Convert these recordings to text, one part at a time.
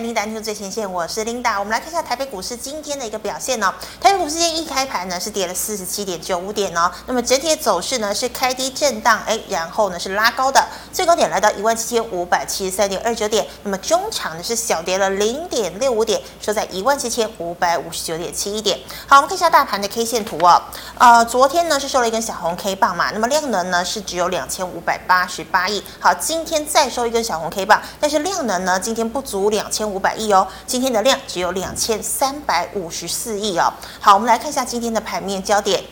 琳达听最前线，我是琳达。我们来看一下台北股市今天的一个表现呢。台北股市今天一开盘呢是跌了四十七点九五点哦。那么整体的走势呢是开低震荡，哎，然后呢是拉高的，最高点来到一万七千五百七十三点二九点。那么中场呢是小跌了零点六五点，收在一万七千五百五十九点七一点。好，我们看一下大盘的 K 线图哦。呃，昨天呢是收了一根小红 K 棒嘛，那么量能呢是只有两千五百八十八亿。好，今天再收一根小红 K 棒，但是量能呢今天不足两千。五百亿哦，今天的量只有两千三百五十四亿哦。好，我们来看一下今天的盘面焦点。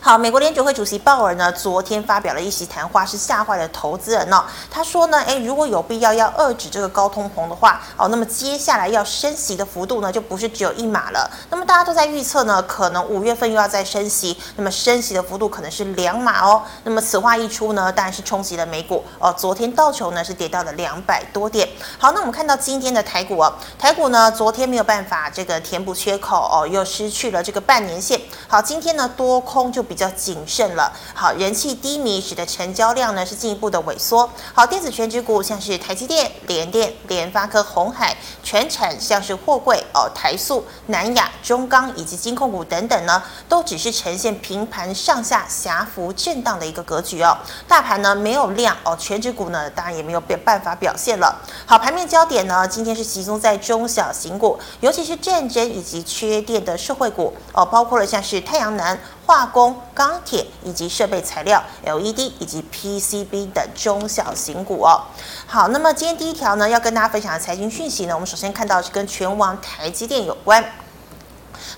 好，美国联准会主席鲍尔呢，昨天发表了一席谈话，是吓坏了投资人哦。他说呢，诶，如果有必要要遏制这个高通膨的话，哦，那么接下来要升息的幅度呢，就不是只有一码了。那么大家都在预测呢，可能五月份又要再升息，那么升息的幅度可能是两码哦。那么此话一出呢，当然是冲击了美股哦。昨天道琼呢是跌到了两百多点。好，那我们看到今天的台股哦，台股呢昨天没有办法这个填补缺口哦，又失去了这个半年线。好，今天呢多空就比较谨慎了，好，人气低迷，使得成交量呢是进一步的萎缩。好，电子全指股像是台积电、联电、联发科、鸿海，全产像是货柜哦，台塑、南亚、中钢以及金控股等等呢，都只是呈现平盘上下狭幅震荡的一个格局哦。大盘呢没有量哦，全指股呢当然也没有办法表现了。好，盘面焦点呢今天是集中在中小型股，尤其是战争以及缺电的社会股哦，包括了像是太阳能。化工、钢铁以及设备材料、LED 以及 PCB 的中小型股哦。好，那么今天第一条呢，要跟大家分享的财经讯息呢，我们首先看到是跟拳王台积电有关。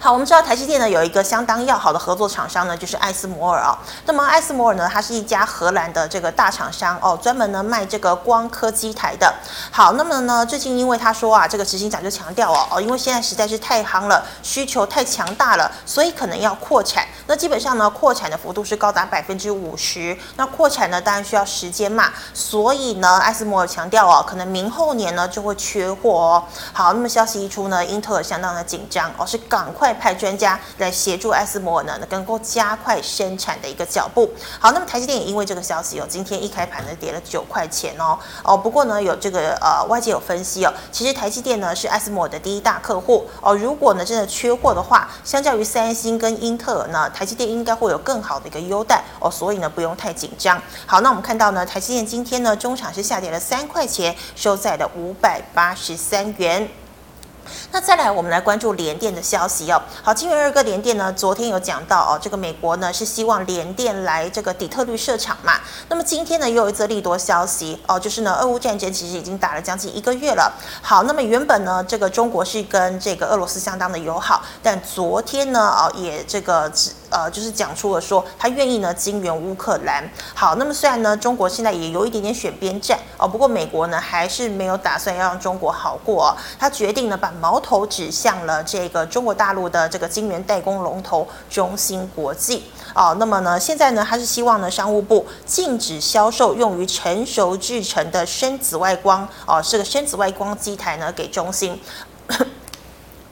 好，我们知道台积电呢有一个相当要好的合作厂商呢，就是艾斯摩尔啊、哦。那么艾斯摩尔呢，它是一家荷兰的这个大厂商哦，专门呢卖这个光刻机台的。好，那么呢，最近因为他说啊，这个执行长就强调哦哦，因为现在实在是太夯了，需求太强大了，所以可能要扩产。那基本上呢，扩产的幅度是高达百分之五十。那扩产呢，当然需要时间嘛，所以呢，艾斯摩尔强调哦，可能明后年呢就会缺货哦。好，那么消息一出呢，英特尔相当的紧张哦，是赶快。派专家来协助艾斯摩尔呢，能够加快生产的一个脚步。好，那么台积电也因为这个消息哦，今天一开盘呢跌了九块钱哦哦。不过呢，有这个呃外界有分析哦，其实台积电呢是艾斯摩尔的第一大客户哦。如果呢真的缺货的话，相较于三星跟英特尔呢，台积电应该会有更好的一个优待哦。所以呢不用太紧张。好，那我们看到呢，台积电今天呢中场是下跌了三块钱，收在了五百八十三元。那再来，我们来关注联电的消息哦。好，金圆二哥联电呢，昨天有讲到哦，这个美国呢是希望联电来这个底特律设厂嘛。那么今天呢又有一则利多消息哦，就是呢俄乌战争其实已经打了将近一个月了。好，那么原本呢这个中国是跟这个俄罗斯相当的友好，但昨天呢哦也这个呃就是讲出了说他愿意呢金援乌克兰。好，那么虽然呢中国现在也有一点点选边站哦，不过美国呢还是没有打算要让中国好过哦，他决定呢把。矛头指向了这个中国大陆的这个晶圆代工龙头中芯国际哦，那么呢，现在呢，他是希望呢，商务部禁止销售用于成熟制成的深紫外光哦，这个深紫外光机台呢，给中芯。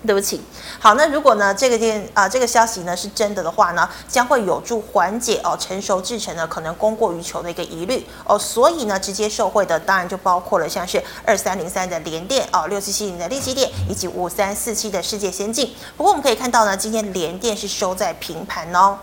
对不起，好，那如果呢这个电啊、这个消息呢是真的的话呢，将会有助缓解哦成熟制成呢可能供过于求的一个疑虑哦，所以呢直接受惠的当然就包括了像是二三零三的联电哦，六七七零的力积电以及五三四七的世界先进。不过我们可以看到呢，今天联电是收在平盘哦。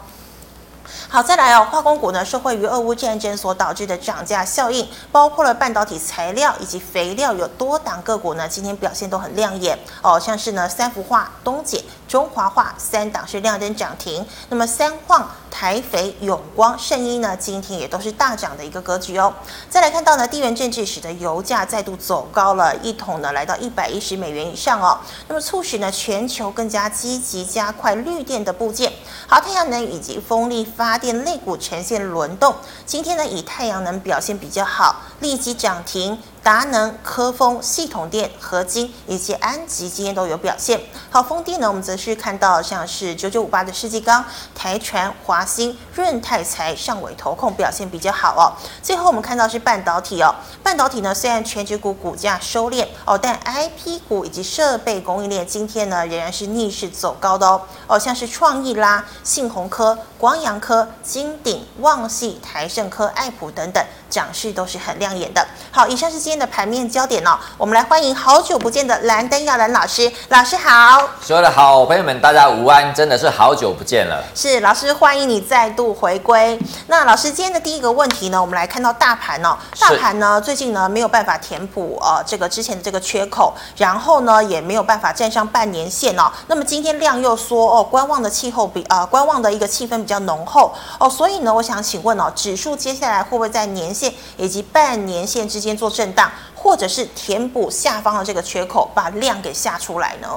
好，再来哦，化工股呢，受惠于俄乌战争所导致的涨价效应，包括了半导体材料以及肥料，有多档个股呢，今天表现都很亮眼。哦，像是呢三福化、东碱、中华化三档是亮灯涨停，那么三矿、台肥、永光、圣一呢，今天也都是大涨的一个格局哦。再来看到呢，地缘政治使得油价再度走高了，一桶呢来到一百一十美元以上哦，那么促使呢全球更加积极加快绿电的部件，好，太阳能以及风力。发电类股呈现轮动，今天呢以太阳能表现比较好，立即涨停。达能、科丰、系统电、合金以及安吉今天都有表现。好，风电呢，我们则是看到像是九九五八的世纪钢、台船、华兴、润泰材、上纬投控表现比较好哦。最后我们看到是半导体哦，半导体呢虽然全指股股价收敛哦，但 IP 股以及设备供应链今天呢仍然是逆势走高的哦。哦，像是创意啦、信鸿科、光阳科、金鼎、旺系、台胜科、爱普等等。涨势都是很亮眼的。好，以上是今天的盘面焦点哦。我们来欢迎好久不见的蓝灯耀蓝老师，老师好。所有的好朋友们，大家午安，真的是好久不见了。是老师，欢迎你再度回归。那老师今天的第一个问题呢，我们来看到大盘哦，大盘呢最近呢没有办法填补呃这个之前的这个缺口，然后呢也没有办法站上半年线哦。那么今天量又缩哦，观望的气候比呃观望的一个气氛比较浓厚哦，所以呢，我想请问哦，指数接下来会不会在年线以及半年线之间做震荡，或者是填补下方的这个缺口，把量给下出来呢？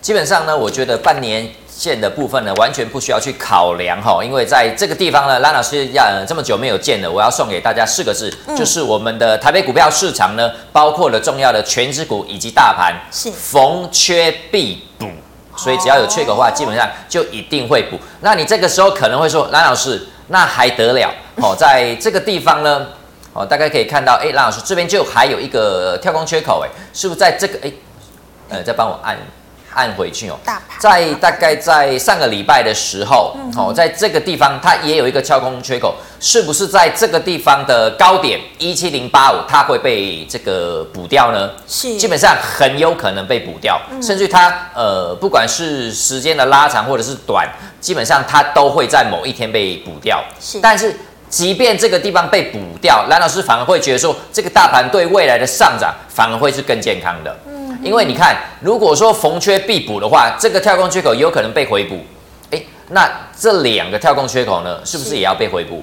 基本上呢，我觉得半年线的部分呢，完全不需要去考量哈，因为在这个地方呢，蓝老师要这么久没有见了，我要送给大家四个字，嗯、就是我们的台北股票市场呢，包括了重要的权值股以及大盘，是逢缺必补，所以只要有缺口的话，基本上就一定会补。那你这个时候可能会说，蓝老师，那还得了？哦，在这个地方呢。哦，大概可以看到，哎，蓝老师这边就还有一个跳空缺口，哎，是不是在这个，哎，呃，再帮我按按回去哦。在大概在上个礼拜的时候，嗯、哦，在这个地方它也有一个跳空缺口，是不是在这个地方的高点一七零八五，它会被这个补掉呢？是。基本上很有可能被补掉，嗯、甚至它呃，不管是时间的拉长或者是短，基本上它都会在某一天被补掉。是。但是。即便这个地方被补掉，蓝老师反而会觉得说，这个大盘对未来的上涨反而会是更健康的。嗯，因为你看，如果说逢缺必补的话，这个跳空缺口有可能被回补。诶，那这两个跳空缺口呢，是不是也要被回补？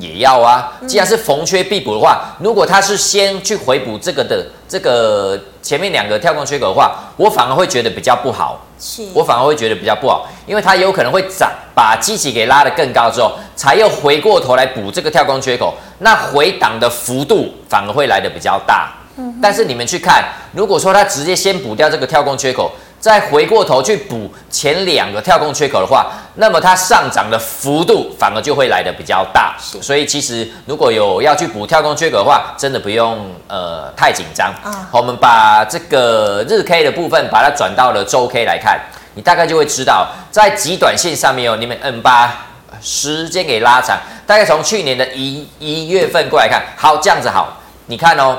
也要啊。既然是逢缺必补的话，如果他是先去回补这个的这个前面两个跳空缺口的话，我反而会觉得比较不好。是，我反而会觉得比较不好，因为它有可能会涨，把基期给拉得更高之后，才又回过头来补这个跳空缺口，那回档的幅度反而会来得比较大。嗯，但是你们去看，如果说它直接先补掉这个跳空缺口。再回过头去补前两个跳空缺口的话，那么它上涨的幅度反而就会来得比较大。是所以其实如果有要去补跳空缺口的话，真的不用呃太紧张。啊，我们把这个日 K 的部分把它转到了周 K 来看，你大概就会知道，在极短线上面哦，你们嗯把时间给拉长，大概从去年的一一月份过来看，好这样子好，你看哦，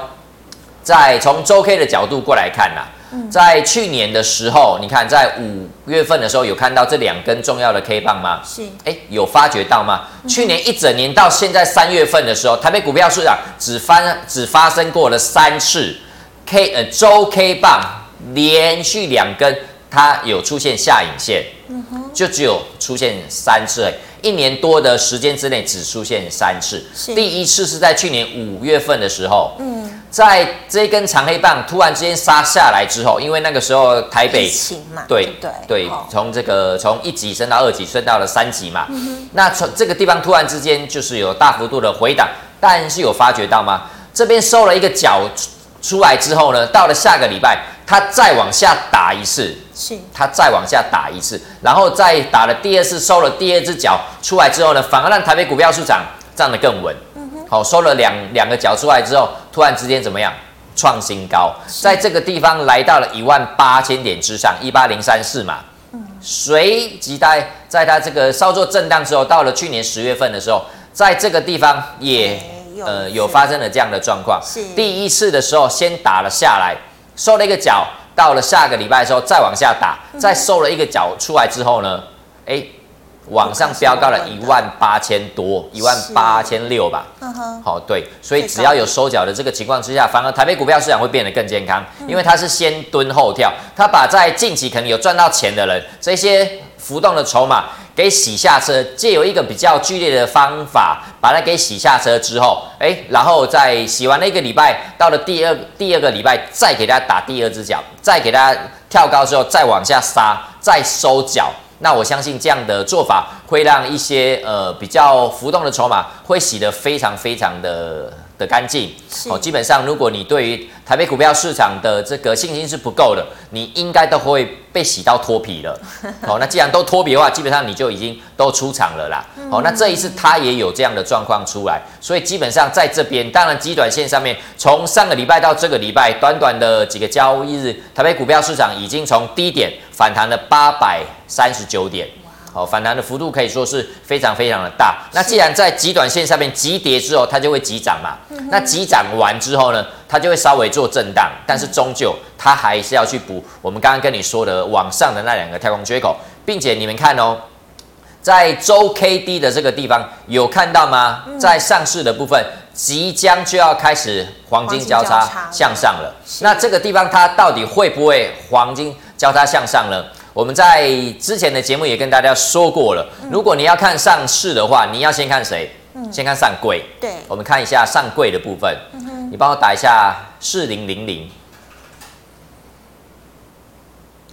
在从周 K 的角度过来看呐、啊。在去年的时候，你看在五月份的时候有看到这两根重要的 K 棒吗？是，哎，有发觉到吗？嗯、去年一整年到现在三月份的时候，台北股票市场只发只发生过了三次 K 呃周 K 棒连续两根，它有出现下影线，就只有出现三次。一年多的时间之内只出现三次，第一次是在去年五月份的时候，嗯，在这根长黑棒突然之间杀下来之后，因为那个时候台北对对对，从这个从一级升到二级，升到了三级嘛，嗯、那从这个地方突然之间就是有大幅度的回档，但是有发觉到吗？这边收了一个角出来之后呢，到了下个礼拜，它再往下打一次。是，它再往下打一次，然后再打了第二次，收了第二只脚出来之后呢，反而让台北股票市场站得更稳。嗯哼，好，收了两两个脚出来之后，突然之间怎么样？创新高，在这个地方来到了一万八千点之上，一八零三四嘛。嗯，随即在在它这个稍作震荡之后，到了去年十月份的时候，在这个地方也呃有发生了这样的状况。是，第一次的时候先打了下来，收了一个脚。到了下个礼拜的时候，再往下打，再收了一个脚出来之后呢，哎，往上飙高了一万八千多，一万八千六吧。嗯哼，好，对，所以只要有收脚的这个情况之下，反而台北股票市场会变得更健康，因为它是先蹲后跳，它把在近期可能有赚到钱的人，这些浮动的筹码。给洗下车，借由一个比较剧烈的方法，把它给洗下车之后，哎，然后再洗完了一个礼拜，到了第二第二个礼拜，再给它打第二只脚，再给它跳高之后，再往下杀，再收脚。那我相信这样的做法会让一些呃比较浮动的筹码会洗得非常非常的。的干净哦，基本上如果你对于台北股票市场的这个信心是不够的，你应该都会被洗到脱皮了。哦，那既然都脱皮的话，基本上你就已经都出场了啦。哦，那这一次它也有这样的状况出来，所以基本上在这边，当然基短线上面，从上个礼拜到这个礼拜，短短的几个交易日，台北股票市场已经从低点反弹了八百三十九点。好，反弹的幅度可以说是非常非常的大。那既然在极短线下面急跌之后，它就会急涨嘛。那急涨完之后呢，它就会稍微做震荡，但是终究它还是要去补我们刚刚跟你说的往上的那两个跳空缺口，并且你们看哦，在周 K D 的这个地方有看到吗？在上市的部分即将就要开始黄金交叉向上了。那这个地方它到底会不会黄金交叉向上呢？我们在之前的节目也跟大家说过了，如果你要看上市的话，你要先看谁？先看上柜。对，我们看一下上柜的部分。你帮我打一下四零零零。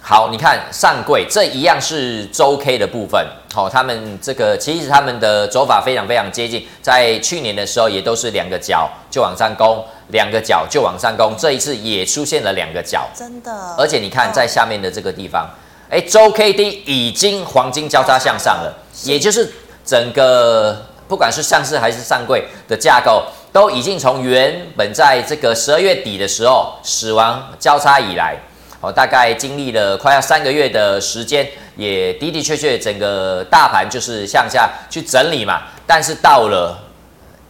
好，你看上柜这一样是周 K 的部分。好，他们这个其实他们的走法非常非常接近，在去年的时候也都是两个角就往上攻，两个角就往上攻。这一次也出现了两个角，真的。而且你看在下面的这个地方。哎，周 K D 已经黄金交叉向上了，也就是整个不管是上市还是上柜的架构，都已经从原本在这个十二月底的时候死亡交叉以来，哦，大概经历了快要三个月的时间，也的的确确整个大盘就是向下去整理嘛，但是到了。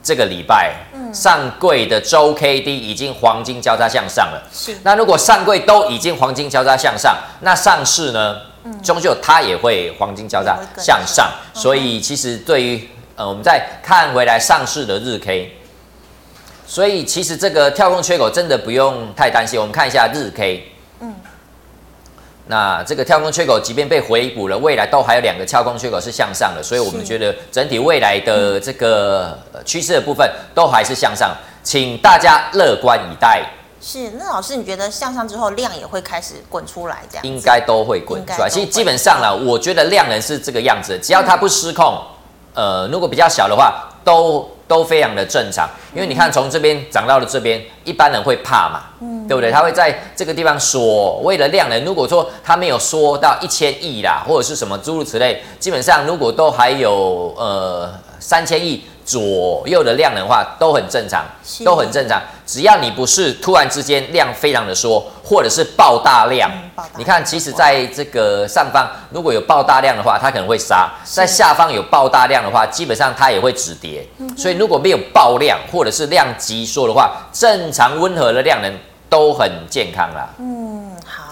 这个礼拜，上柜的周 K D 已经黄金交叉向上了。是。那如果上柜都已经黄金交叉向上，那上市呢？终究它也会黄金交叉向上。所以其实对于呃，我们再看回来上市的日 K，所以其实这个跳空缺口真的不用太担心。我们看一下日 K。那这个跳空缺口，即便被回补了，未来都还有两个跳空缺口是向上的，所以我们觉得整体未来的这个趋势的部分都还是向上，请大家乐观以待。是，那老师你觉得向上之后量也会开始滚出来，这样应该都会滚出来。其实基本上呢，我觉得量能是这个样子，只要它不失控，呃，如果比较小的话，都。都非常的正常，因为你看从这边涨到了这边，一般人会怕嘛，嗯，对不对？他会在这个地方所谓的量能，如果说他没有说到一千亿啦，或者是什么诸如此类，基本上如果都还有呃三千亿。左右的量能话都很正常，都很正常。只要你不是突然之间量非常的缩，或者是爆大量，你看，其实在这个上方如果有爆大量的话，它可能会杀；在下方有爆大量的话，基本上它也会止跌。所以如果没有爆量或者是量级缩的话，正常温和的量能都很健康啦。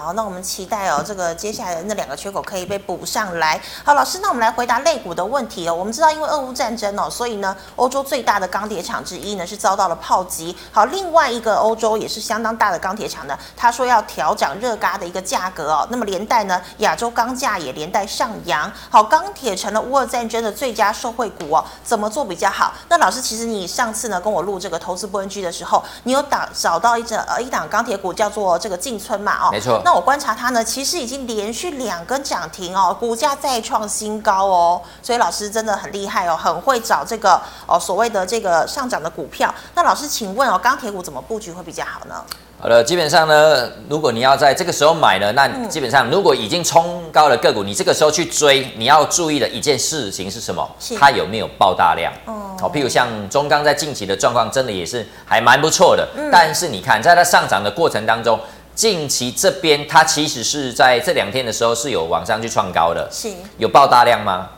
好，那我们期待哦，这个接下来的那两个缺口可以被补上来。好，老师，那我们来回答类股的问题哦。我们知道，因为俄乌战争哦，所以呢，欧洲最大的钢铁厂之一呢是遭到了炮击。好，另外一个欧洲也是相当大的钢铁厂呢，他说要调涨热轧的一个价格哦。那么连带呢，亚洲钢价也连带上扬。好，钢铁成了乌俄战争的最佳受惠股哦。怎么做比较好？那老师，其实你上次呢跟我录这个投资不 NG 的时候，你有打找到一只呃一档钢铁股叫做这个进村嘛？哦，没错。那我观察它呢，其实已经连续两根涨停哦，股价再创新高哦，所以老师真的很厉害哦，很会找这个哦所谓的这个上涨的股票。那老师，请问哦，钢铁股怎么布局会比较好呢？好了，基本上呢，如果你要在这个时候买呢，那基本上如果已经冲高了个股，你这个时候去追，你要注意的一件事情是什么？是它有没有爆大量？哦，好，譬如像中钢在近期的状况，真的也是还蛮不错的。嗯，但是你看，在它上涨的过程当中。近期这边它其实是在这两天的时候是有往上去创高的，是有爆大量吗？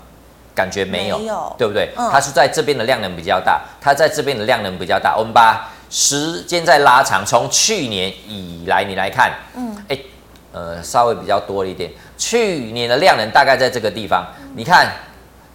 感觉没有，没有对不对？嗯、它是在这边的量能比较大，它在这边的量能比较大。我们把时间再拉长，从去年以来你来看，嗯，哎，呃，稍微比较多一点，去年的量能大概在这个地方，嗯、你看。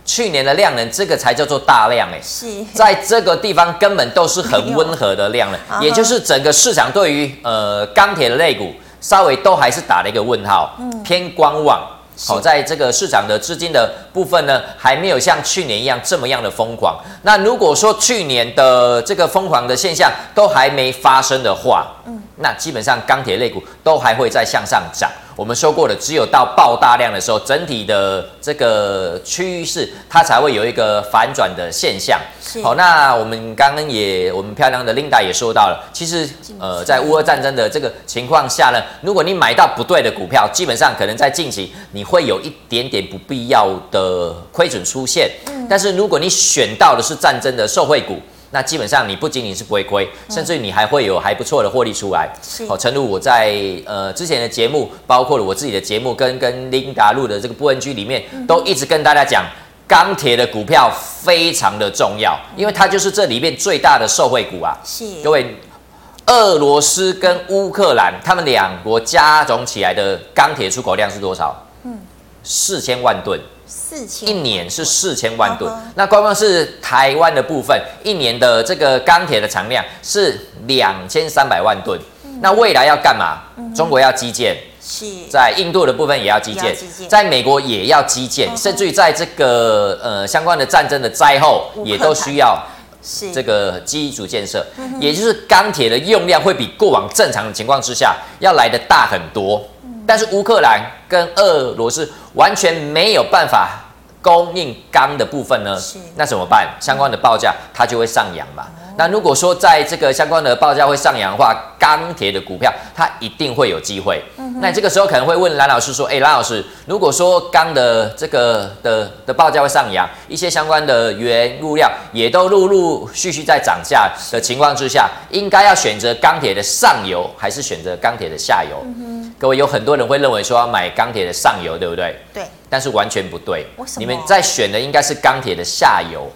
去年的量能，这个才叫做大量哎，是在这个地方根本都是很温和的量能，也就是整个市场对于呃钢铁的类股稍微都还是打了一个问号，嗯、偏观望。好，在这个市场的资金的部分呢，还没有像去年一样这么样的疯狂。那如果说去年的这个疯狂的现象都还没发生的话，嗯，那基本上钢铁类股都还会再向上涨。我们说过的，只有到爆大量的时候，整体的这个趋势它才会有一个反转的现象。是好，那我们刚刚也，我们漂亮的 Linda 也说到了，其实呃，在乌俄战争的这个情况下呢，如果你买到不对的股票，基本上可能在近期你会有一点点不必要的亏损出现。嗯，但是如果你选到的是战争的受惠股。那基本上你不仅仅是不会亏，甚至你还会有还不错的获利出来。是好，诚如我在呃之前的节目，包括了我自己的节目，跟跟琳达录的这个布恩居里面，都一直跟大家讲，钢铁的股票非常的重要，因为它就是这里面最大的受惠股啊。是各位，俄罗斯跟乌克兰他们两国加总起来的钢铁出口量是多少？嗯，四千万吨。四千一年是四千万吨，那光光是台湾的部分，一年的这个钢铁的产量是两千三百万吨。嗯、那未来要干嘛？中国要基建，是。在印度的部分也要基建，基建。在美国也要基建，甚至于在这个呃相关的战争的灾后，也都需要是。这个基础建设，也就是钢铁的用量会比过往正常的情况之下要来的大很多。但是乌克兰跟俄罗斯完全没有办法供应钢的部分呢是，那怎么办？相关的报价它就会上扬嘛。那如果说在这个相关的报价会上扬的话，钢铁的股票它一定会有机会。那你这个时候可能会问蓝老师说：“哎，蓝老师，如果说钢的这个的的报价会上扬，一些相关的原物料也都陆陆续续在涨价的情况之下，应该要选择钢铁的上游还是选择钢铁的下游？”各位有很多人会认为说要买钢铁的上游，对不对？对，但是完全不对。你们在选的应该是钢铁的下游。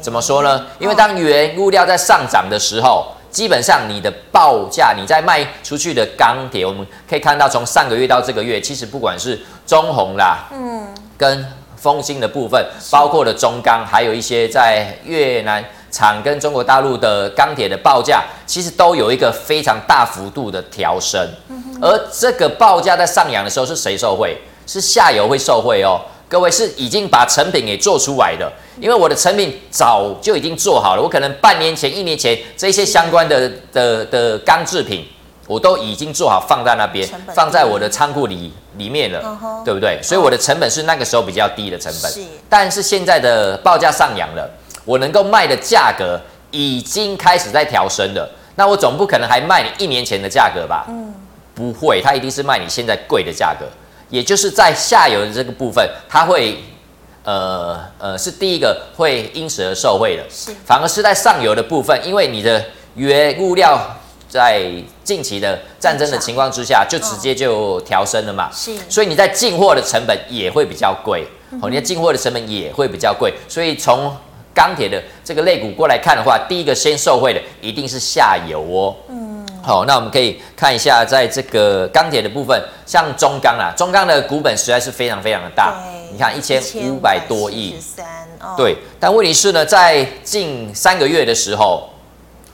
怎么说呢？因为当原物料在上涨的时候，基本上你的报价，你在卖出去的钢铁，我们可以看到从上个月到这个月，其实不管是中红啦，嗯，跟丰兴的部分，包括了中钢，还有一些在越南厂跟中国大陆的钢铁的报价，其实都有一个非常大幅度的调升。而这个报价在上扬的时候，是谁受惠？是下游会受惠哦。各位是已经把成品给做出来的，因为我的成品早就已经做好了，我可能半年前、一年前这些相关的的的钢制品，我都已经做好放在那边，放在我的仓库里里面了，对不对？所以我的成本是那个时候比较低的成本，但是现在的报价上扬了，我能够卖的价格已经开始在调升了，那我总不可能还卖你一年前的价格吧？嗯，不会，它一定是卖你现在贵的价格。也就是在下游的这个部分，它会，呃呃，是第一个会因此而受惠的，是。反而是在上游的部分，因为你的原物料在近期的战争的情况之下，就直接就调升了嘛，是。所以你在进货的成本也会比较贵，哦，你的进货的成本也会比较贵。所以从钢铁的这个肋骨过来看的话，第一个先受惠的一定是下游哦。嗯。好，那我们可以看一下，在这个钢铁的部分，像中钢啊，中钢的股本实在是非常非常的大，你看一千五百多亿，对。但问题是呢，在近三个月的时候，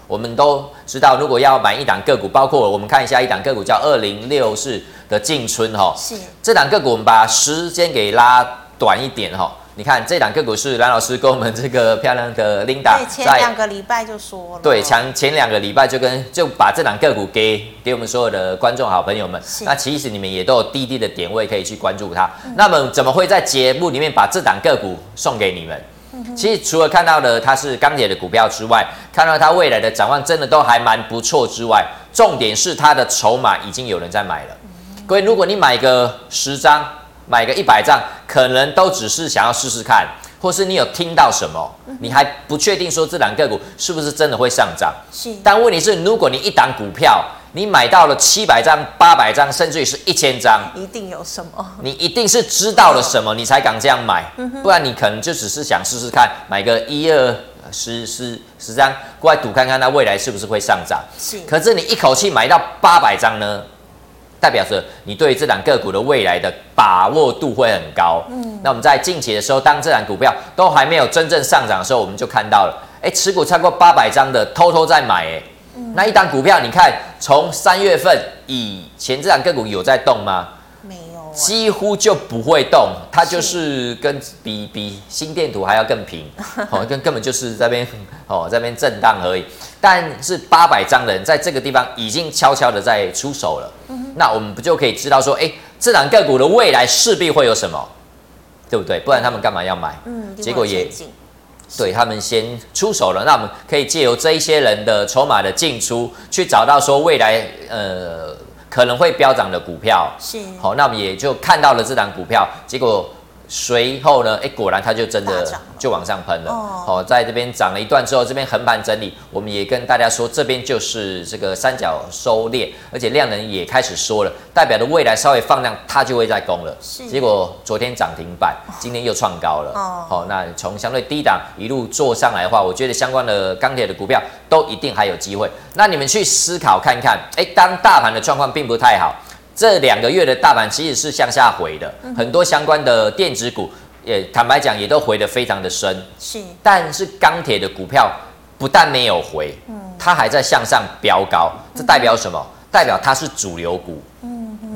我们都知道，如果要买一档个股，包括我们看一下一档个股叫二零六四的进春哈，是这档个股，我们把时间给拉短一点哈。你看这档个股是蓝老师跟我们这个漂亮的 Linda 在前两个礼拜就说了，对，前前两个礼拜就跟就把这档个股给给我们所有的观众好朋友们。那其实你们也都有滴滴的点位可以去关注它。嗯、那么怎么会在节目里面把这档个股送给你们？嗯、其实除了看到的它是钢铁的股票之外，看到它未来的展望真的都还蛮不错之外，重点是它的筹码已经有人在买了。嗯、各位，如果你买个十张。买个一百张，可能都只是想要试试看，或是你有听到什么，你还不确定说这两个股是不是真的会上涨。是，但问题是，如果你一档股票你买到了七百张、八百张，甚至于是一千张，一定有什么？你一定是知道了什么，你才敢这样买，不然你可能就只是想试试看，买个一二十十十张过来赌看看它未来是不是会上涨。是，可是你一口气买到八百张呢？代表着你对这档个股的未来的把握度会很高。嗯，那我们在近期的时候，当这档股票都还没有真正上涨的时候，我们就看到了，哎，持股超过八百张的偷偷在买，哎，那一档股票，你看从三月份以前，这档个股有在动吗？没有，几乎就不会动，它就是跟比比心电图还要更平，哦，根根本就是这边哦这边震荡而已。但是八百张的人在这个地方已经悄悄的在出手了，那我们不就可以知道说，哎，这档个股的未来势必会有什么，对不对？不然他们干嘛要买？嗯，结果也对他们先出手了。那我们可以借由这一些人的筹码的进出，去找到说未来呃可能会飙涨的股票。是，好，那我们也就看到了这档股票，结果随后呢，哎，果然它就真的就往上喷了。哦，哦，在这边涨了一段之后，这边横盘整理，我们也跟大家说，这边就是这个三角收敛，而且量能也开始缩了，代表的未来稍微放量，它就会再攻了。是。结果昨天涨停板，今天又创高了。哦。好，那从相对低档一路做上来的话，我觉得相关的钢铁的股票都一定还有机会。那你们去思考看看，哎，当大盘的状况并不太好。这两个月的大盘其实是向下回的，很多相关的电子股也坦白讲也都回得非常的深。是，但是钢铁的股票不但没有回，它还在向上飙高，这代表什么？代表它是主流股。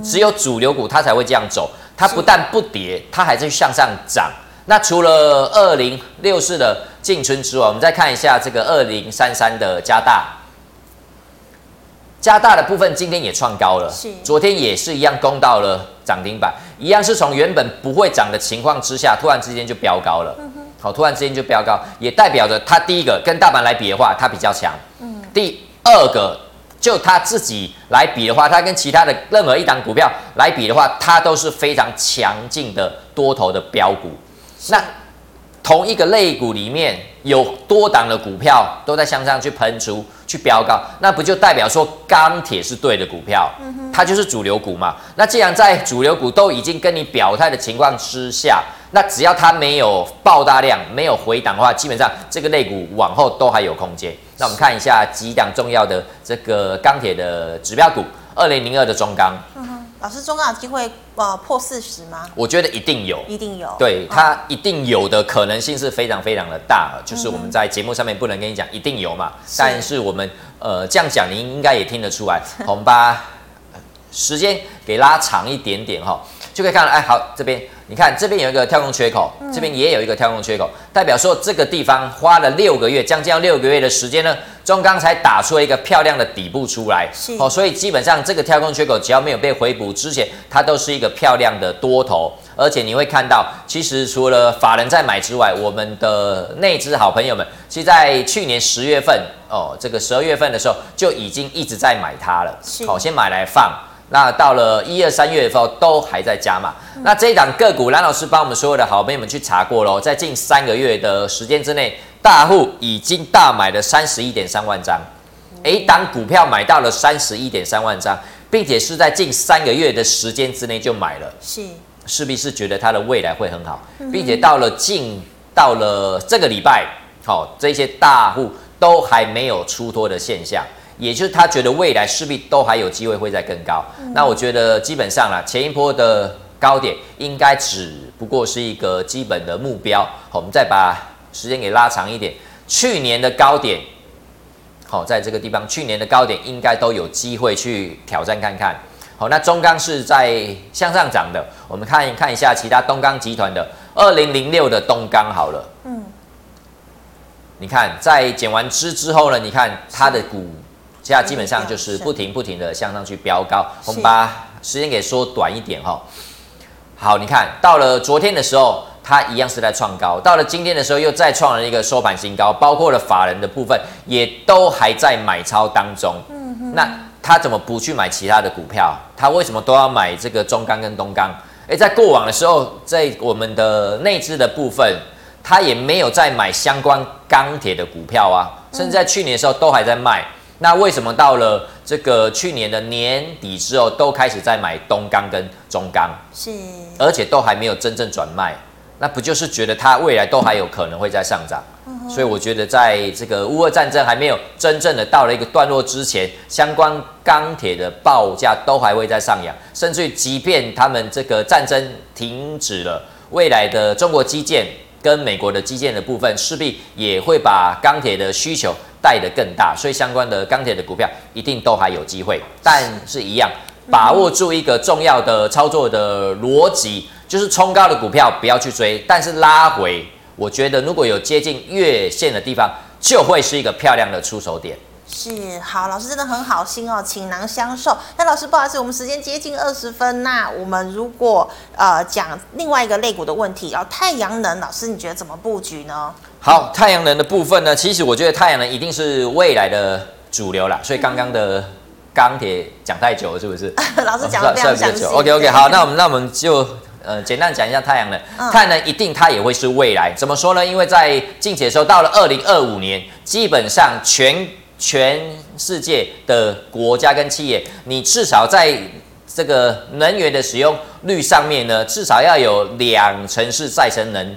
只有主流股它才会这样走，它不但不跌，它还在向上涨。那除了二零六四的进春之外，我们再看一下这个二零三三的加大。加大的部分今天也创高了，是昨天也是一样攻到了涨停板，一样是从原本不会涨的情况之下，突然之间就飙高了。嗯、好，突然之间就飙高，也代表着它第一个跟大盘来比的话，它比较强。嗯，第二个就它自己来比的话，它跟其他的任何一档股票来比的话，它都是非常强劲的多头的标股。那同一个类股里面有多档的股票都在向上去喷出。去飙高，那不就代表说钢铁是对的股票，它就是主流股嘛。那既然在主流股都已经跟你表态的情况之下，那只要它没有爆大量、没有回档的话，基本上这个类股往后都还有空间。那我们看一下几档重要的这个钢铁的指标股，二零零二的中钢。老师，中钢有机会呃破四十吗？我觉得一定有，一定有。对，它一定有的可能性是非常非常的大，就是我们在节目上面不能跟你讲一定有嘛，是但是我们呃这样讲，您应该也听得出来。我们把时间给拉长一点点哈，就可以看到，哎，好，这边。你看这边有一个跳空缺口，这边也有一个跳空缺口，代表说这个地方花了六个月，将近要六个月的时间呢，中钢才打出了一个漂亮的底部出来。哦，所以基本上这个跳空缺口只要没有被回补之前，它都是一个漂亮的多头。而且你会看到，其实除了法人在买之外，我们的内资好朋友们，其实在去年十月份哦，这个十二月份的时候就已经一直在买它了。好是，先买来放。那到了一二三月的时候，都还在加码。嗯、那这一档个股，蓝老师帮我们所有的好朋友们去查过喽，在近三个月的时间之内，大户已经大买了三十一点三万张。嗯、一档股票买到了三十一点三万张，并且是在近三个月的时间之内就买了，是势必是觉得它的未来会很好，并且到了近到了这个礼拜，好、哦，这些大户都还没有出脱的现象。也就是他觉得未来势必都还有机会会再更高，嗯、那我觉得基本上啦，前一波的高点应该只不过是一个基本的目标。好，我们再把时间给拉长一点，去年的高点，好，在这个地方，去年的高点应该都有机会去挑战看看。好，那中钢是在向上涨的，我们看一看一下其他东钢集团的二零零六的东钢好了，嗯，你看在减完资之后呢，你看它的股。现在基本上就是不停不停的向上去飙高，我们把时间给缩短一点哈。好，你看到了昨天的时候，它一样是在创高；到了今天的时候，又再创了一个收盘新高。包括了法人的部分，也都还在买超当中。那他怎么不去买其他的股票？他为什么都要买这个中钢跟东钢？诶，在过往的时候，在我们的内资的部分，他也没有在买相关钢铁的股票啊，甚至在去年的时候都还在卖。那为什么到了这个去年的年底之后，都开始在买东钢跟中钢？是，而且都还没有真正转卖，那不就是觉得它未来都还有可能会再上涨？嗯、所以我觉得，在这个乌俄战争还没有真正的到了一个段落之前，相关钢铁的报价都还会再上扬，甚至于即便他们这个战争停止了，未来的中国基建跟美国的基建的部分，势必也会把钢铁的需求。带的更大，所以相关的钢铁的股票一定都还有机会，但是一样把握住一个重要的操作的逻辑，就是冲高的股票不要去追，但是拉回，我觉得如果有接近月线的地方，就会是一个漂亮的出手点。是，好，老师真的很好心哦，倾囊相授。那老师不好意思，我们时间接近二十分，那我们如果呃讲另外一个类股的问题，然后太阳能，老师你觉得怎么布局呢？好，太阳能的部分呢，其实我觉得太阳能一定是未来的主流啦。所以刚刚的钢铁讲太久了，是不是？老师讲的非常详细。OK OK，好，那我们那我们就呃，简单讲一下太阳能，嗯、太阳能一定它也会是未来。怎么说呢？因为在近期的时候，到了二零二五年，基本上全全世界的国家跟企业，你至少在这个能源的使用率上面呢，至少要有两成是再生能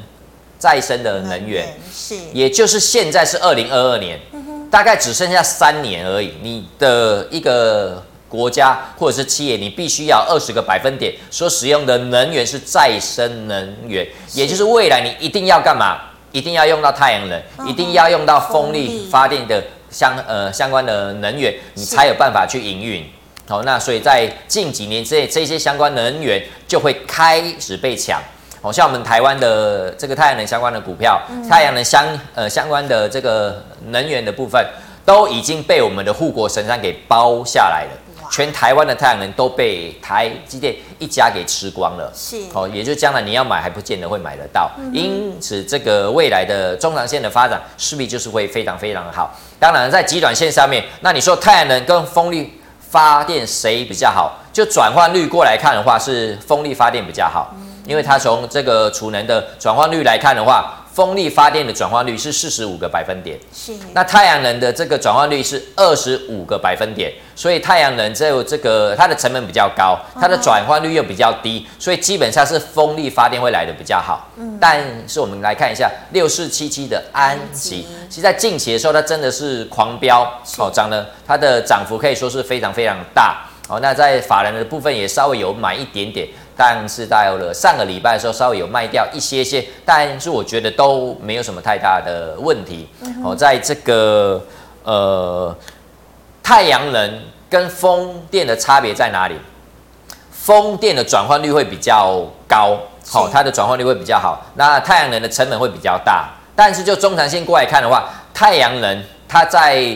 再生的能源，是，也就是现在是二零二二年，嗯、大概只剩下三年而已。你的一个国家或者是企业，你必须要二十个百分点所使用的能源是再生能源，也就是未来你一定要干嘛？一定要用到太阳能，嗯、一定要用到风力。发电的相呃相关的能源，你才有办法去营运。好，那所以在近几年之内，这些相关能源就会开始被抢。好像我们台湾的这个太阳能相关的股票，嗯、太阳能相呃相关的这个能源的部分，都已经被我们的护国神山给包下来了。哇全台湾的太阳能都被台积电一家给吃光了。是，哦，也就将来你要买还不见得会买得到。嗯、因此，这个未来的中长线的发展势必就是会非常非常的好。当然，在极短线上面，那你说太阳能跟风力发电谁比较好？就转换率过来看的话，是风力发电比较好。嗯因为它从这个储能的转换率来看的话，风力发电的转换率是四十五个百分点，是。那太阳能的这个转换率是二十五个百分点，所以太阳能只有这个它的成本比较高，它的转换率又比较低，所以基本上是风力发电会来的比较好。嗯。但是我们来看一下六四七七的安吉，其实在近期的时候它真的是狂飙，哦，涨了，它的涨幅可以说是非常非常大。哦，那在法人的部分也稍微有买一点点。但是到了上个礼拜的时候，稍微有卖掉一些些，但是我觉得都没有什么太大的问题。嗯、哦，在这个呃太阳能跟风电的差别在哪里？风电的转换率会比较高，好、哦，它的转换率会比较好。那太阳能的成本会比较大，但是就中长线过来看的话，太阳能它在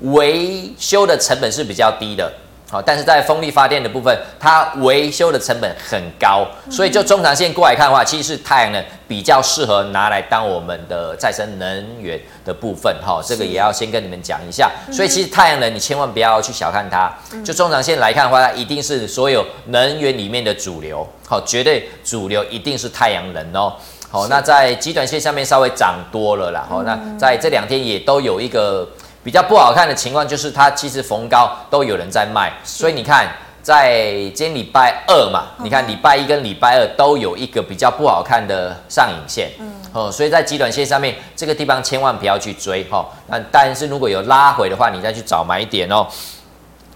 维修的成本是比较低的。好，但是在风力发电的部分，它维修的成本很高，所以就中长线过来看的话，其实是太阳能比较适合拿来当我们的再生能源的部分。哈，这个也要先跟你们讲一下。所以其实太阳能你千万不要去小看它，就中长线来看的话，它一定是所有能源里面的主流。好，绝对主流一定是太阳能哦。好，那在极短线上面稍微涨多了啦。好，那在这两天也都有一个。比较不好看的情况就是它其实逢高都有人在卖，所以你看，在今天礼拜二嘛，嗯、你看礼拜一跟礼拜二都有一个比较不好看的上影线，嗯，哦，所以在极短线上面这个地方千万不要去追哈，那但是如果有拉回的话，你再去找买点哦。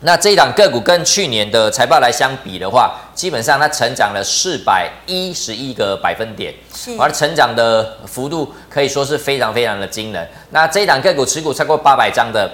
那这一档个股跟去年的财报来相比的话，基本上它成长了四百一十一个百分点，是，而成长的幅度可以说是非常非常的惊人。那这一档个股持股超过八百张的，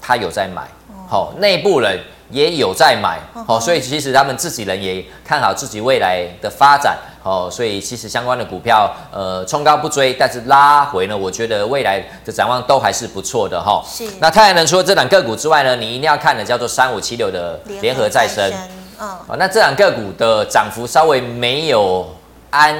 他有在买，好、哦，内部人也有在买，好、哦，所以其实他们自己人也看好自己未来的发展。哦，所以其实相关的股票，呃，冲高不追，但是拉回呢，我觉得未来的展望都还是不错的哈。是。那太阳能除了这两个股之外呢，你一定要看的叫做三五七六的联合再生。嗯。哦，那这两个股的涨幅稍微没有安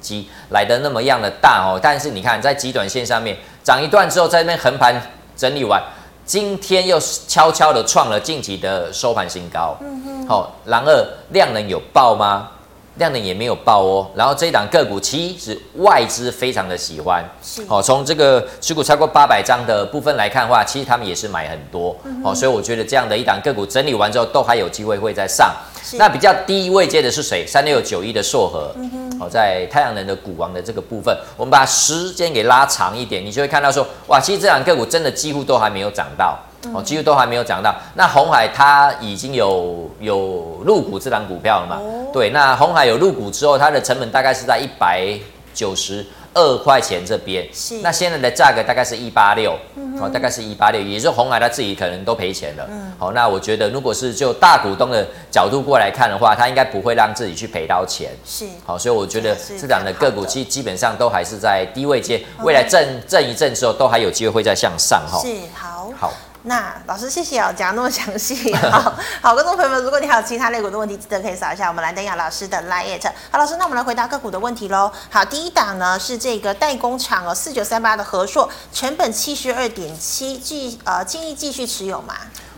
吉来的那么样的大哦，但是你看在极短线上面涨一段之后，在那边横盘整理完，今天又悄悄的创了近期的收盘新高。嗯哼。好，然而量能有爆吗？量能也没有爆哦，然后这一档个股其实外资非常的喜欢，是。好，从这个持股超过八百张的部分来看的话，其实他们也是买很多，嗯、哼。好，所以我觉得这样的一档个股整理完之后，都还有机会会再上。那比较低位接的是谁？三六九一的硕和，好、嗯哼，在太阳能的股王的这个部分，我们把时间给拉长一点，你就会看到说，哇，其实这档个股真的几乎都还没有涨到。哦，几乎都还没有涨到。那红海它已经有有入股这档股票了嘛？哦、对，那红海有入股之后，它的成本大概是在一百九十二块钱这边。是。那现在的价格大概是一八六，哦，大概是一八六，也就是红海他自己可能都赔钱了。嗯。好，那我觉得如果是就大股东的角度过来看的话，他应该不会让自己去赔到钱。是。好，所以我觉得这两的个股其实基本上都还是在低位阶，未来震震一震之后，都还有机会会再向上哈。是，好。好。那老师，谢谢哦，讲那么详细。好，好，观众朋友们，如果你还有其他类股的问题，记得可以扫一下我们蓝登雅老师的 LINE。好，老师，那我们来回答个股的问题喽。好，第一档呢是这个代工厂哦，四九三八的和硕，成本七十二点七，继呃建议继续持有吗？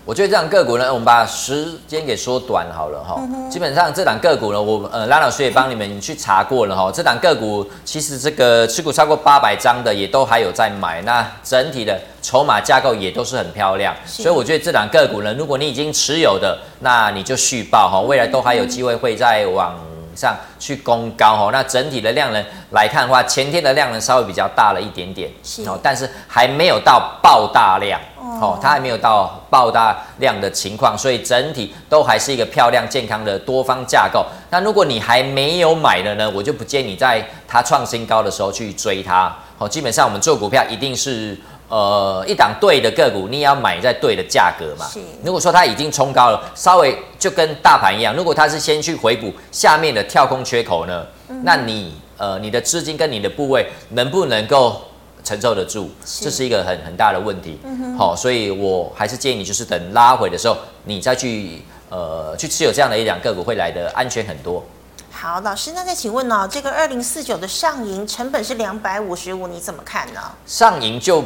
我觉得这档个股呢，我们把时间给缩短好了哈。嗯、基本上这档个股呢，我呃拉老师也帮你们去查过了哈。这档个股其实这个持股超过八百张的也都还有在买，那整体的筹码架构也都是很漂亮。所以我觉得这档个股呢，如果你已经持有的，那你就续报哈，未来都还有机会会再往上去攻高哦。那整体的量能来看的话，前天的量能稍微比较大了一点点，哦，但是还没有到爆大量。哦，它还没有到爆大量的情况，所以整体都还是一个漂亮健康的多方架构。那如果你还没有买的呢，我就不建议你在它创新高的时候去追它。好，基本上我们做股票一定是呃一档对的个股，你也要买在对的价格嘛。是。如果说它已经冲高了，稍微就跟大盘一样，如果它是先去回补下面的跳空缺口呢，嗯、那你呃你的资金跟你的部位能不能够？承受得住，这是一个很很大的问题。好、嗯，所以我还是建议你，就是等拉回的时候，你再去呃去持有这样的一两个股，会来的安全很多。好，老师，那再请问呢、哦？这个二零四九的上银成本是两百五十五，你怎么看呢？上银就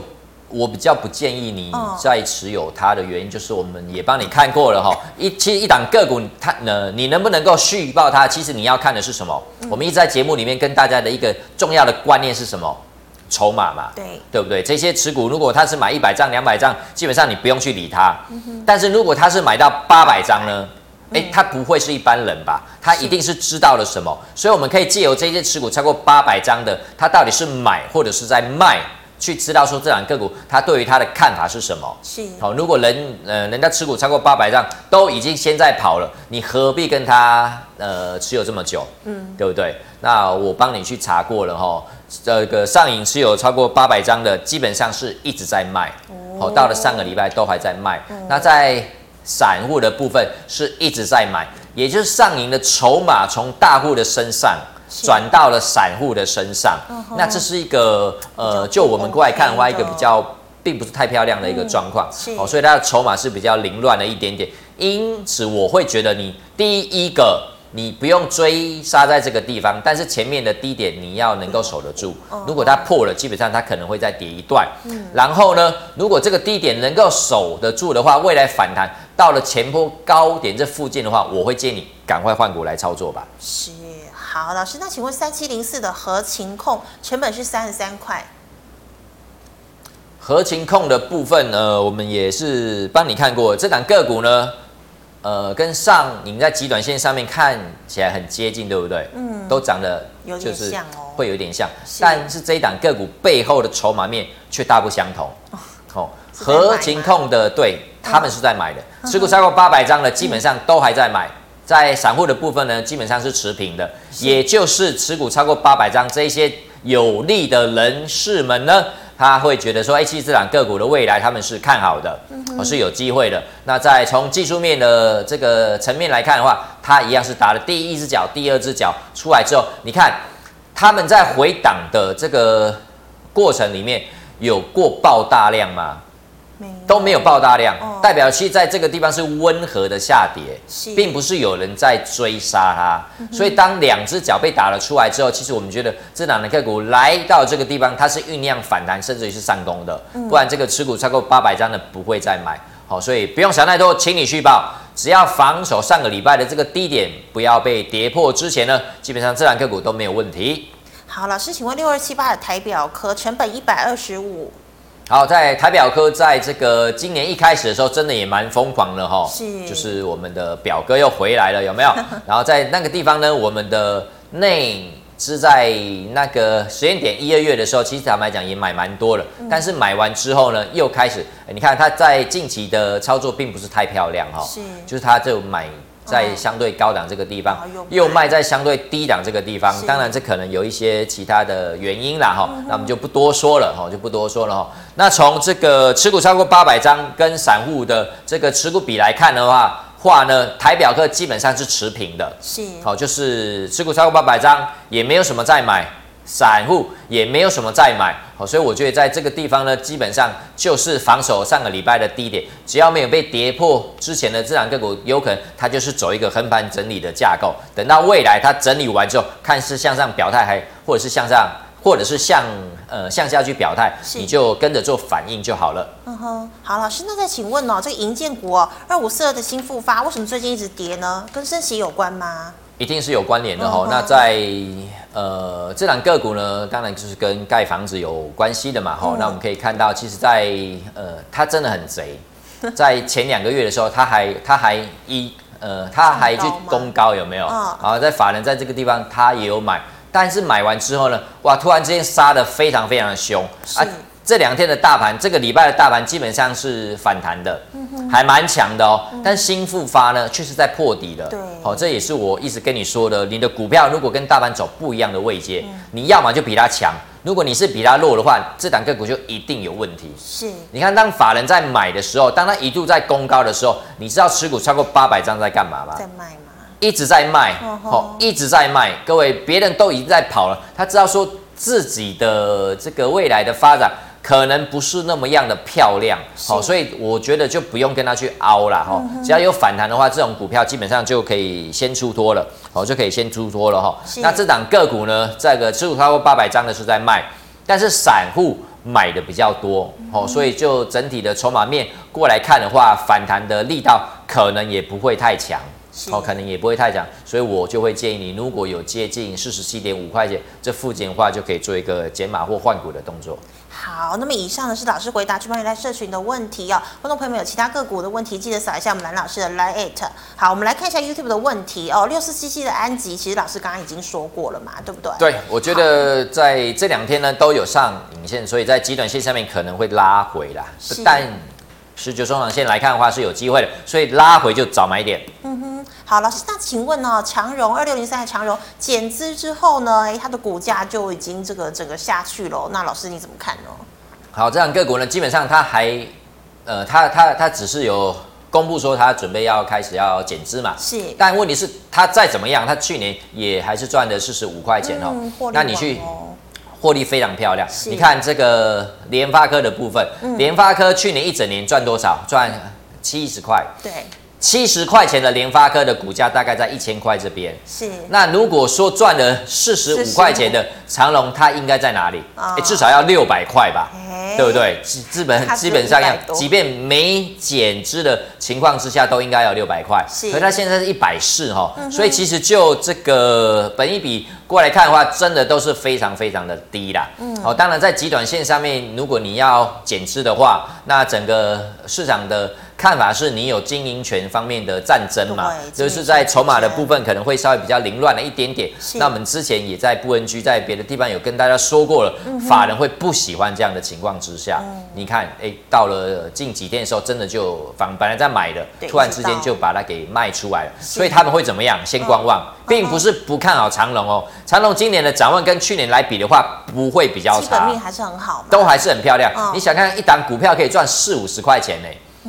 我比较不建议你再持有它的原因，就是我们也帮你看过了哈。一其实一档个股，它呢，你能不能够续报它？其实你要看的是什么？嗯、我们一直在节目里面跟大家的一个重要的观念是什么？筹码嘛，对对不对？这些持股如果他是买一百张、两百张，基本上你不用去理它。嗯、但是如果他是买到八百张呢？哎、嗯，他不会是一般人吧？他一定是知道了什么。所以我们可以借由这些持股超过八百张的，他到底是买或者是在卖，去知道说这两个股他对于他的看法是什么。是好，如果人呃人家持股超过八百张都已经先在跑了，你何必跟他呃持有这么久？嗯，对不对？那我帮你去查过了哈。这个上影持有超过八百张的，基本上是一直在卖，哦，到了上个礼拜都还在卖。那在散户的部分是一直在买，也就是上影的筹码从大户的身上转到了散户的身上。那这是一个呃，就我们过来看的话，一个比较并不是太漂亮的一个状况。哦，所以它的筹码是比较凌乱了一点点。因此我会觉得你第一个。你不用追杀在这个地方，但是前面的低点你要能够守得住。如果它破了，基本上它可能会再跌一段。然后呢，如果这个低点能够守得住的话，未来反弹到了前波高点这附近的话，我会建议你赶快换股来操作吧。是，好，老师，那请问三七零四的合情控成本是三十三块。合情控的部分呢，我们也是帮你看过这档个股呢。呃，跟上你在极短线上面看起来很接近，对不对？嗯，都长得就是会有点像，但是这一档个股背后的筹码面却大不相同。哦，合情控的对，他们是在买的，持股超过八百张的，基本上都还在买。在散户的部分呢，基本上是持平的，也就是持股超过八百张这一些有利的人士们呢。他会觉得说，哎，其实这档个股的未来他们是看好的，我是有机会的。那在从技术面的这个层面来看的话，它一样是打了第一只脚、第二只脚出来之后，你看他们在回档的这个过程里面有过爆大量吗？都没有爆大量，代表其实在这个地方是温和的下跌，并不是有人在追杀它。所以当两只脚被打了出来之后，其实我们觉得这两的个股来到这个地方，它是酝酿反弹，甚至于是上攻的。不然这个持股超过八百张的不会再买。好，所以不用想太多，请你续报，只要防守上个礼拜的这个低点不要被跌破之前呢，基本上这档个股都没有问题。好，老师，请问六二七八的台表壳成本一百二十五。好，在台表科在这个今年一开始的时候，真的也蛮疯狂的哈，是，就是我们的表哥又回来了，有没有？然后在那个地方呢，我们的内是在那个时间点一二月的时候，其实坦白讲也买蛮多了，嗯、但是买完之后呢，又开始，你看他在近期的操作并不是太漂亮哈，是，就是他就买。在相对高档这个地方，又卖在相对低档这个地方，当然这可能有一些其他的原因啦哈，那我们就不多说了哈，就不多说了哈。那从这个持股超过八百张跟散户的这个持股比来看的话，话呢，台表客基本上是持平的，是，好，就是持股超过八百张，也没有什么再买。散户也没有什么再买，好，所以我觉得在这个地方呢，基本上就是防守上个礼拜的低点，只要没有被跌破之前的这两个股，有可能它就是走一个横盘整理的架构。等到未来它整理完之后，看是向上表态还或者是向上或者是向呃向下去表态，你就跟着做反应就好了。嗯哼，好，老师，那再请问哦，这个银建股哦，二五四二的新复发为什么最近一直跌呢？跟升息有关吗？一定是有关联的哈、哦。那在呃这两个股呢，当然就是跟盖房子有关系的嘛哈。嗯、那我们可以看到，其实在，在呃它真的很贼，在前两个月的时候，它还它还一呃它还去攻高有没有？啊、嗯，在法人在这个地方它也有买。但是买完之后呢，哇，突然之间杀的非常非常的凶啊！这两天的大盘，这个礼拜的大盘基本上是反弹的，还蛮强的哦。嗯、但新复发呢，却是在破底的。对，好、哦，这也是我一直跟你说的，你的股票如果跟大盘走不一样的位阶，嗯、你要么就比它强，如果你是比它弱的话，这档个股就一定有问题。是，你看当法人在买的时候，当他一度在攻高的时候，你知道持股超过八百张在干嘛吗？在卖。一直在卖，哦，一直在卖。各位，别人都已经在跑了，他知道说自己的这个未来的发展可能不是那么样的漂亮，好，所以我觉得就不用跟他去凹了，哈。只要有反弹的话，这种股票基本上就可以先出脱了，好，就可以先出脱了，哈。那这档个股呢，这个持股超过八百张的是在卖，但是散户买的比较多，哦，所以就整体的筹码面过来看的话，反弹的力道可能也不会太强。哦，可能也不会太强，所以我就会建议你，如果有接近四十七点五块钱这附近的话，就可以做一个减码或换股的动作。好，那么以上呢是老师回答去帮你来社群的问题哦。观众朋友们有其他个股的问题，记得扫一下我们蓝老师的 Line@。好，我们来看一下 YouTube 的问题哦。六四七七的安吉，其实老师刚刚已经说过了嘛，对不对？对，我觉得在这两天呢都有上影线，所以在极短线上面可能会拉回啦。是但十九中长线来看的话是有机会的，所以拉回就早买点。嗯哼。好，老师，那请问呢？长荣二六零三的长荣减资之后呢？哎，它的股价就已经这个整个下去了。那老师你怎么看呢？好，这样个股呢，基本上它还，呃，它它它只是有公布说它准备要开始要减资嘛。是。但问题是它再怎么样，它去年也还是赚的四十五块钱哦。那你去获利非常漂亮。你看这个联发科的部分，嗯、联发科去年一整年赚多少？赚七十块。对。七十块钱的联发科的股价大概在一千块这边。是。那如果说赚了四十五块钱的长隆，它应该在哪里？哎、哦，至少要六百块吧，欸、对不对？基本基本上要，即便没减资的情况之下，都应该要六百块。是。可是它现在是一百四哈，嗯、所以其实就这个本一比过来看的话，真的都是非常非常的低啦。嗯。好，当然在极短线上面，如果你要减资的话，那整个市场的。看法是你有经营权方面的战争嘛？就是在筹码的部分可能会稍微比较凌乱了一点点。是那我们之前也在布恩居在别的地方有跟大家说过了，嗯、法人会不喜欢这样的情况之下。嗯、你看，哎、欸，到了近几天的时候，真的就反本来在买的，突然之间就把它给卖出来了。是所以他们会怎么样？先观望，嗯、并不是不看好长隆哦。长隆今年的展望跟去年来比的话，不会比较差，基本面还是很好，都还是很漂亮。嗯、你想看一档股票可以赚四五十块钱呢？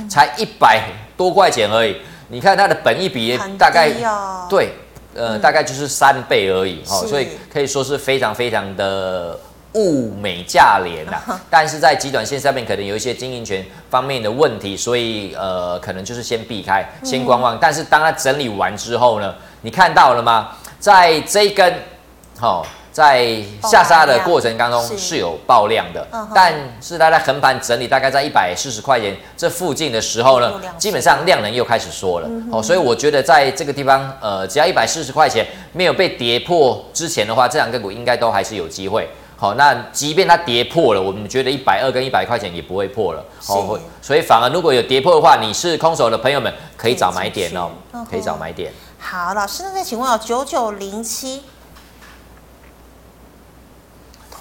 才一百多块钱而已，你看它的本益比大概、哦、对，呃，嗯、大概就是三倍而已哦，所以可以说是非常非常的物美价廉呐。嗯、但是在极短线上面可能有一些经营权方面的问题，所以呃，可能就是先避开，先观望。嗯、但是当它整理完之后呢，你看到了吗？在这一根，好、哦。在下杀的过程当中是有爆量的，是但是它在横盘整理大概在一百四十块钱这附近的时候呢，基本上量能又开始缩了。嗯、哦，所以我觉得在这个地方，呃，只要一百四十块钱没有被跌破之前的话，这两个股应该都还是有机会。好、哦，那即便它跌破了，我们觉得一百二跟一百块钱也不会破了。哦，所以反而如果有跌破的话，你是空手的朋友们可以找买点哦，可以找买点。好，老师，那再请问哦，九九零七。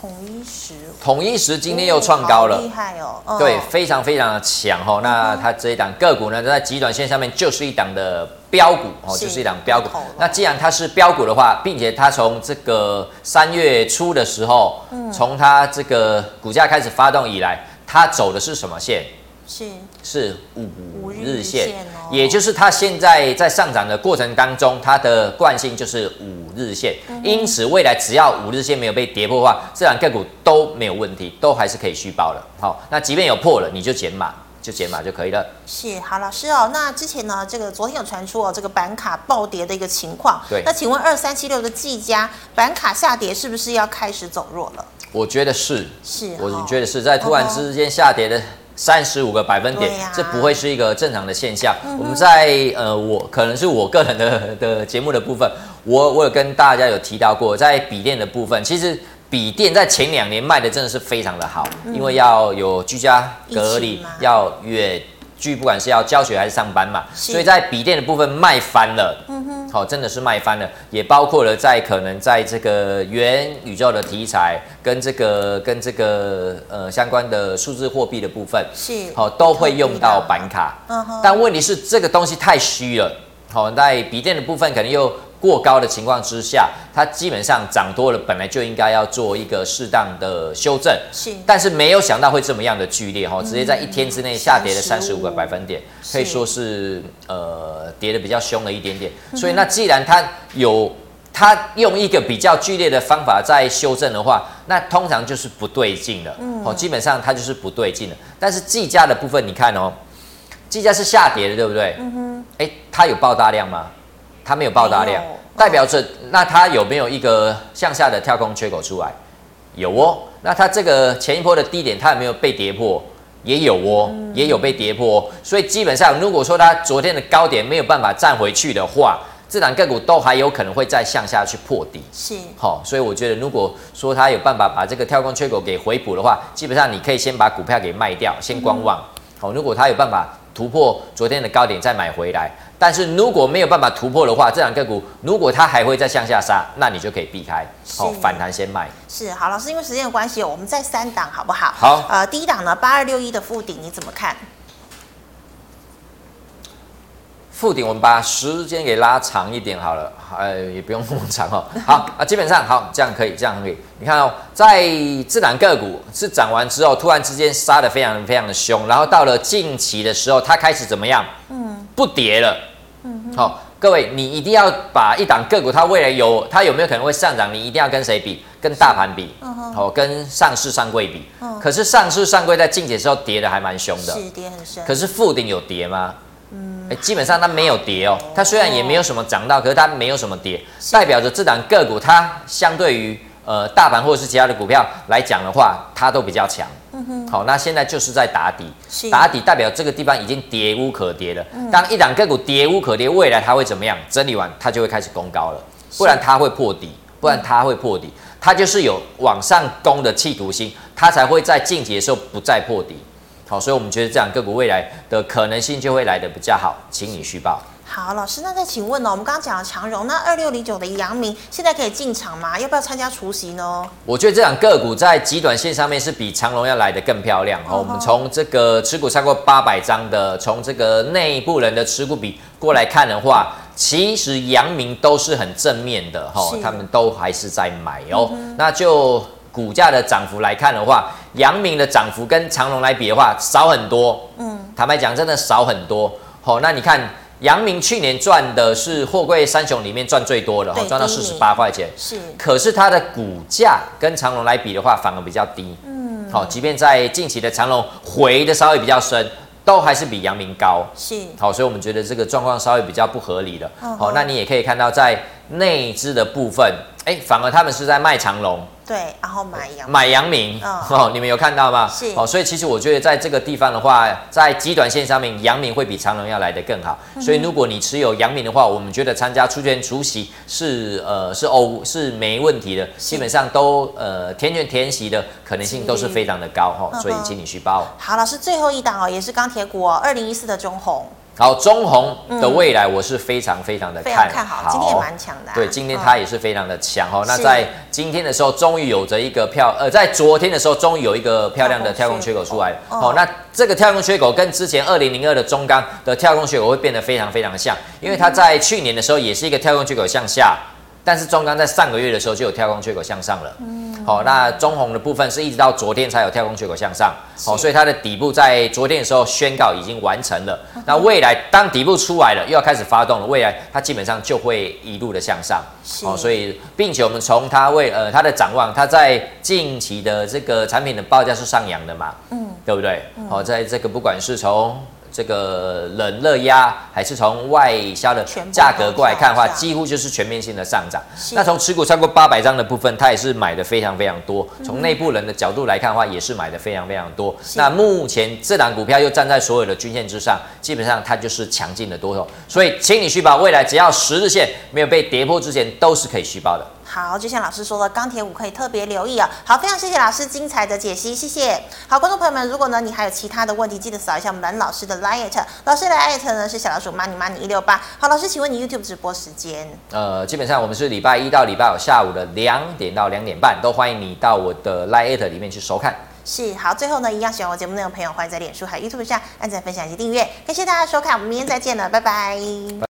统一时，统一时今天又创高了，厉害哦！嗯、对，非常非常的强哦。那它这一档个股呢，在极短线上面就是一档的标股哦，是就是一档标股。那既然它是标股的话，并且它从这个三月初的时候，从、嗯、它这个股价开始发动以来，它走的是什么线？是是五日线，也就是它现在在上涨的过程当中，它的惯性就是五日线。因此，未来只要五日线没有被跌破的话，这两个股都没有问题，都还是可以续报的。好，那即便有破了，你就减码，就减码就可以了。是，好，老师哦，那之前呢，这个昨天有传出哦，这个板卡暴跌的一个情况。对，那请问二三七六的技嘉板卡下跌是不是要开始走弱了？我觉得是，是，我觉得是在突然之间下跌的三十五个百分点，啊、这不会是一个正常的现象。嗯、我们在呃，我可能是我个人的的节目的部分，我我有跟大家有提到过，在笔电的部分，其实笔电在前两年卖的真的是非常的好，嗯、因为要有居家隔离，要远。据不管是要教学还是上班嘛，所以在笔电的部分卖翻了，嗯哼，好，真的是卖翻了，也包括了在可能在这个元宇宙的题材跟这个跟这个呃相关的数字货币的部分，是，好，都会用到板卡，嗯哼，但问题是这个东西太虚了，好，在笔电的部分可能又。过高的情况之下，它基本上涨多了，本来就应该要做一个适当的修正。是，但是没有想到会这么样的剧烈哈，直接在一天之内下跌了三十五个百分点，可以说是呃跌得比较凶了一点点。所以那既然它有它用一个比较剧烈的方法在修正的话，那通常就是不对劲了。哦，基本上它就是不对劲了。但是计价的部分，你看哦，计价是下跌的，对不对？嗯哼。哎，它有爆大量吗？它没有爆大量，代表着那它有没有一个向下的跳空缺口出来？有哦。那它这个前一波的低点，它有没有被跌破？也有哦，也有被跌破。所以基本上，如果说它昨天的高点没有办法站回去的话，这档个股都还有可能会再向下去破底。是，好，所以我觉得，如果说它有办法把这个跳空缺口给回补的话，基本上你可以先把股票给卖掉，先观望。好，如果它有办法突破昨天的高点，再买回来。但是如果没有办法突破的话，这两个股如果它还会再向下杀，那你就可以避开，好，反弹先卖。是，好，老师，因为时间的关系，我们再三档好不好？好，呃，第一档呢，八二六一的附顶，你怎么看？富鼎，我们把时间给拉长一点好了，呃，也不用那么长哦。好啊，基本上好，这样可以，这样可以。你看哦，在自然个股是涨完之后，突然之间杀的非常非常的凶，然后到了近期的时候，它开始怎么样？嗯，不跌了。嗯，好、哦，各位，你一定要把一档个股，它未来有它有没有可能会上涨？你一定要跟谁比？跟大盘比，好、嗯哦，跟上市上柜比。嗯，可是上市上柜在近期的时候跌的还蛮凶的，是跌很深。可是附顶有跌吗？嗯，基本上它没有跌哦，它虽然也没有什么涨到，可是它没有什么跌，代表着这档个股它相对于呃大盘或者是其他的股票来讲的话，它都比较强。嗯哼，好，那现在就是在打底，打底代表这个地方已经跌无可跌了。当一档个股跌无可跌，未来它会怎么样？整理完它就会开始攻高了，不然它会破底，不然它会破底，它就是有往上攻的企图心，它才会在晋级的时候不再破底。好，所以我们觉得这样个股未来的可能性就会来的比较好，请你续报。好，老师，那再请问呢？我们刚刚讲了长荣，那二六零九的阳明现在可以进场吗？要不要参加除息呢？我觉得这两个股在极短线上面是比长荣要来的更漂亮。好、哦，我们从这个持股超过八百张的，从这个内部人的持股比过来看的话，其实阳明都是很正面的哈，他们都还是在买哦。嗯、那就股价的涨幅来看的话，阳明的涨幅跟长隆来比的话少很多。嗯，坦白讲，真的少很多。好，那你看阳明去年赚的是货柜三雄里面赚最多的，哈，赚到四十八块钱。是，可是它的股价跟长隆来比的话，反而比较低。嗯，好，即便在近期的长隆回的稍微比较深，都还是比阳明高。是，好，所以我们觉得这个状况稍微比较不合理的。好，那你也可以看到在内资的部分，哎，反而他们是在卖长荣。对，然后买阳买阳明，哦，哦，你们有看到吗？是，哦，所以其实我觉得在这个地方的话，在极短线上面，阳明会比长荣要来得更好。嗯、所以如果你持有阳明的话，我们觉得参加除权除息是呃是哦是没问题的，基本上都呃填权填息的可能性都是非常的高哈，哦，所以请你续报。好，老师最后一档哦，也是钢铁股哦，二零一四的中鸿。好，中红的未来我是非常非常的看好，看好，今天也蛮强的。对，今天它也是非常的强哦。那在今天的时候，终于有着一个漂，呃，在昨天的时候，终于有一个漂亮的跳空缺口出来。好，那这个跳空缺口跟之前二零零二的中钢的跳空缺口会变得非常非常像，因为它在去年的时候也是一个跳空缺口向下。但是中钢在上个月的时候就有跳空缺口向上了，嗯，好，那中红的部分是一直到昨天才有跳空缺口向上，好，所以它的底部在昨天的时候宣告已经完成了。那未来当底部出来了，又要开始发动了，未来它基本上就会一路的向上，好，所以并且我们从它未呃它的展望，它在近期的这个产品的报价是上扬的嘛，嗯，对不对？好，在这个不管是从这个冷热压，还是从外销的价格过来看的话，几乎就是全面性的上涨。那从持股超过八百张的部分，它也是买的非常非常多。从内部人的角度来看的话，也是买的非常非常多。那目前这档股票又站在所有的均线之上，基本上它就是强劲的多头。所以，请你续抱，未来只要十日线没有被跌破之前，都是可以续报的。好，就像老师说的，钢铁股可以特别留意啊。好，非常谢谢老师精彩的解析，谢谢。好，观众朋友们，如果呢你还有其他的问题，记得扫一下我们蓝老师的 LINE，老师的 LINE 呢是小老鼠 money money 一六八。好，老师，请问你 YouTube 直播时间？呃，基本上我们是礼拜一到礼拜五下午的两点到两点半，都欢迎你到我的 LINE 里面去收看。是，好，最后呢，一样喜欢我节目内容的朋友，欢迎在脸书还有 YouTube 上按赞、分享以及订阅。感谢大家收看，我们明天再见了，拜拜。